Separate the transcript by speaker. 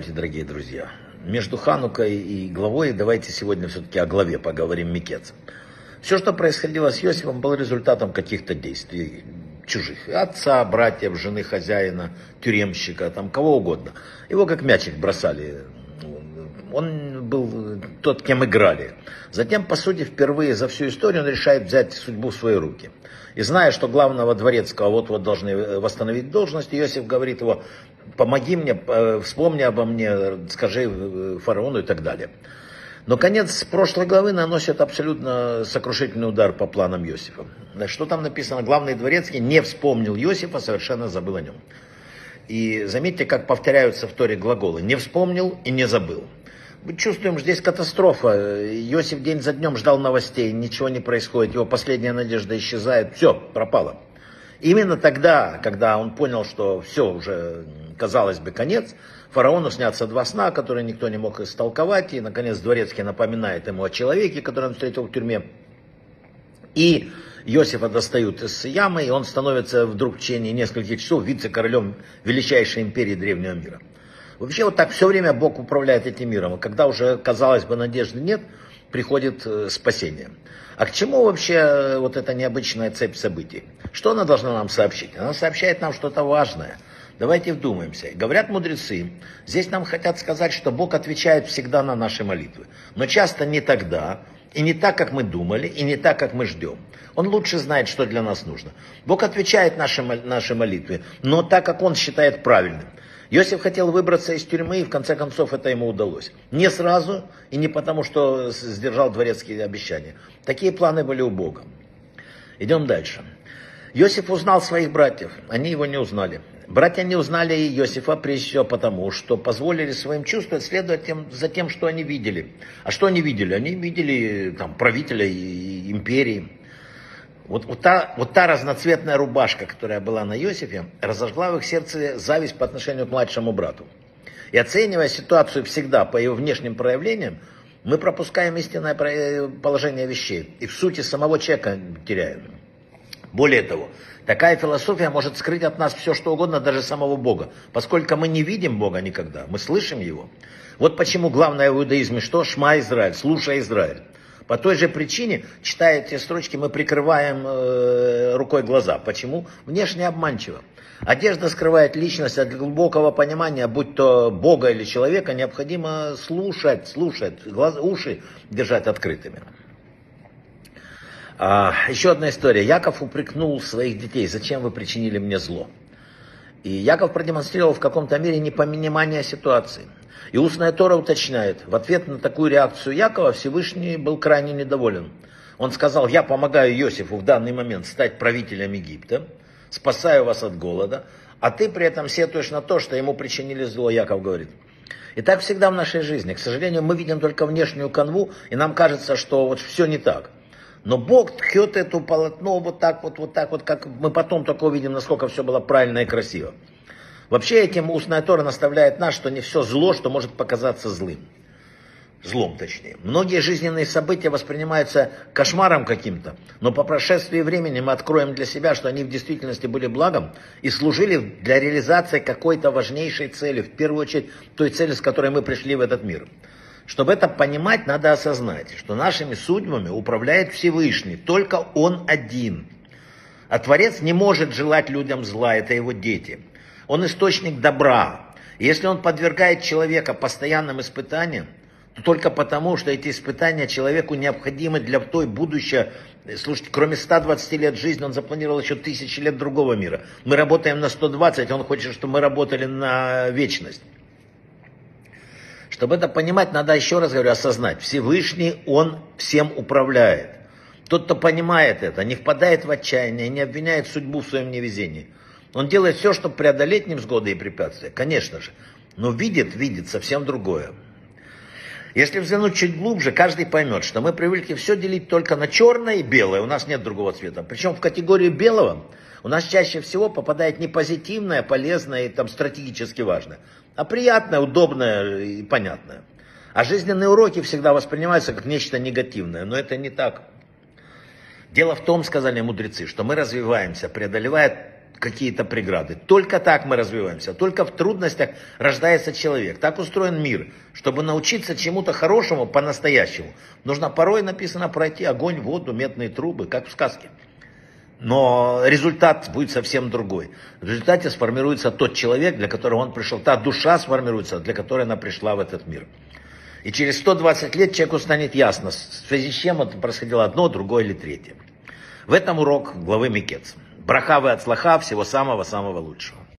Speaker 1: Здравствуйте, дорогие друзья. Между Ханукой и главой давайте сегодня все-таки о главе поговорим Микец. Все, что происходило с Иосифом, было результатом каких-то действий чужих. Отца, братьев, жены хозяина, тюремщика, там кого угодно. Его как мячик бросали. Он был тот, кем играли. Затем, по сути, впервые за всю историю он решает взять судьбу в свои руки. И зная, что главного дворецкого вот-вот должны восстановить должность, Иосиф говорит его, помоги мне, э, вспомни обо мне, скажи э, фараону и так далее. Но конец прошлой главы наносит абсолютно сокрушительный удар по планам Иосифа. Что там написано? Главный дворецкий не вспомнил Иосифа, совершенно забыл о нем. И заметьте, как повторяются в Торе глаголы. Не вспомнил и не забыл. Чувствуем, здесь катастрофа. Иосиф день за днем ждал новостей, ничего не происходит, его последняя надежда исчезает, все, пропало. Именно тогда, когда он понял, что все уже, казалось бы, конец, фараону снятся два сна, которые никто не мог истолковать, и, наконец, дворецкий напоминает ему о человеке, который он встретил в тюрьме. И Иосифа достают из ямы, и он становится вдруг в течение нескольких часов вице-королем величайшей империи древнего мира. Вообще вот так все время Бог управляет этим миром, и когда уже, казалось бы, надежды нет, приходит э, спасение. А к чему вообще э, вот эта необычная цепь событий? Что она должна нам сообщить? Она сообщает нам что-то важное. Давайте вдумаемся. Говорят мудрецы, здесь нам хотят сказать, что Бог отвечает всегда на наши молитвы. Но часто не тогда, и не так, как мы думали, и не так, как мы ждем. Он лучше знает, что для нас нужно. Бог отвечает наши, наши молитвы, но так, как Он считает правильным. Иосиф хотел выбраться из тюрьмы, и в конце концов это ему удалось. Не сразу, и не потому, что сдержал дворецкие обещания. Такие планы были у Бога. Идем дальше. Иосиф узнал своих братьев, они его не узнали. Братья не узнали Иосифа прежде всего потому, что позволили своим чувствам следовать тем, за тем, что они видели. А что они видели? Они видели там, правителя империи, вот, вот, та, вот та разноцветная рубашка, которая была на Иосифе, разожгла в их сердце зависть по отношению к младшему брату. И оценивая ситуацию всегда по ее внешним проявлениям, мы пропускаем истинное положение вещей и в сути самого человека теряем. Более того, такая философия может скрыть от нас все, что угодно, даже самого Бога, поскольку мы не видим Бога никогда, мы слышим Его. Вот почему главное в иудаизме что? Шма Израиль, слушай Израиль. По той же причине, читая эти строчки, мы прикрываем э, рукой глаза. Почему? Внешне обманчиво. Одежда скрывает личность от глубокого понимания, будь то Бога или человека, необходимо слушать, слушать, глаз, уши держать открытыми. А, еще одна история. Яков упрекнул своих детей, зачем вы причинили мне зло. И Яков продемонстрировал в каком-то мере непонимание ситуации. И устная Тора уточняет, в ответ на такую реакцию Якова Всевышний был крайне недоволен. Он сказал, я помогаю Иосифу в данный момент стать правителем Египта, спасаю вас от голода, а ты при этом сетуешь на то, что ему причинили зло, Яков говорит. И так всегда в нашей жизни. К сожалению, мы видим только внешнюю канву, и нам кажется, что вот все не так. Но Бог ткет эту полотно вот так вот, вот так вот, как мы потом только увидим, насколько все было правильно и красиво. Вообще этим устная Тора наставляет нас, что не все зло, что может показаться злым. Злом точнее. Многие жизненные события воспринимаются кошмаром каким-то, но по прошествии времени мы откроем для себя, что они в действительности были благом и служили для реализации какой-то важнейшей цели, в первую очередь той цели, с которой мы пришли в этот мир. Чтобы это понимать, надо осознать, что нашими судьбами управляет Всевышний, только Он один. А Творец не может желать людям зла, это его дети. Он источник добра. Если он подвергает человека постоянным испытаниям, то только потому, что эти испытания человеку необходимы для той будущего. Слушайте, кроме 120 лет жизни, он запланировал еще тысячи лет другого мира. Мы работаем на 120, он хочет, чтобы мы работали на вечность. Чтобы это понимать, надо еще раз говорю, осознать. Всевышний, Он всем управляет. Тот, кто понимает это, не впадает в отчаяние, не обвиняет судьбу в своем невезении – он делает все, чтобы преодолеть невзгоды и препятствия, конечно же. Но видит, видит совсем другое. Если взглянуть чуть глубже, каждый поймет, что мы привыкли все делить только на черное и белое, у нас нет другого цвета. Причем в категорию белого у нас чаще всего попадает не позитивное, полезное и там стратегически важное, а приятное, удобное и понятное. А жизненные уроки всегда воспринимаются как нечто негативное, но это не так. Дело в том, сказали мудрецы, что мы развиваемся, преодолевая какие-то преграды. Только так мы развиваемся. Только в трудностях рождается человек. Так устроен мир. Чтобы научиться чему-то хорошему по-настоящему, нужно порой, написано, пройти огонь, воду, медные трубы, как в сказке. Но результат будет совсем другой. В результате сформируется тот человек, для которого он пришел. Та душа сформируется, для которой она пришла в этот мир. И через 120 лет человеку станет ясно, в связи с чем это происходило одно, другое или третье. В этом урок главы Микец. Браха вы от слаха, всего самого-самого лучшего.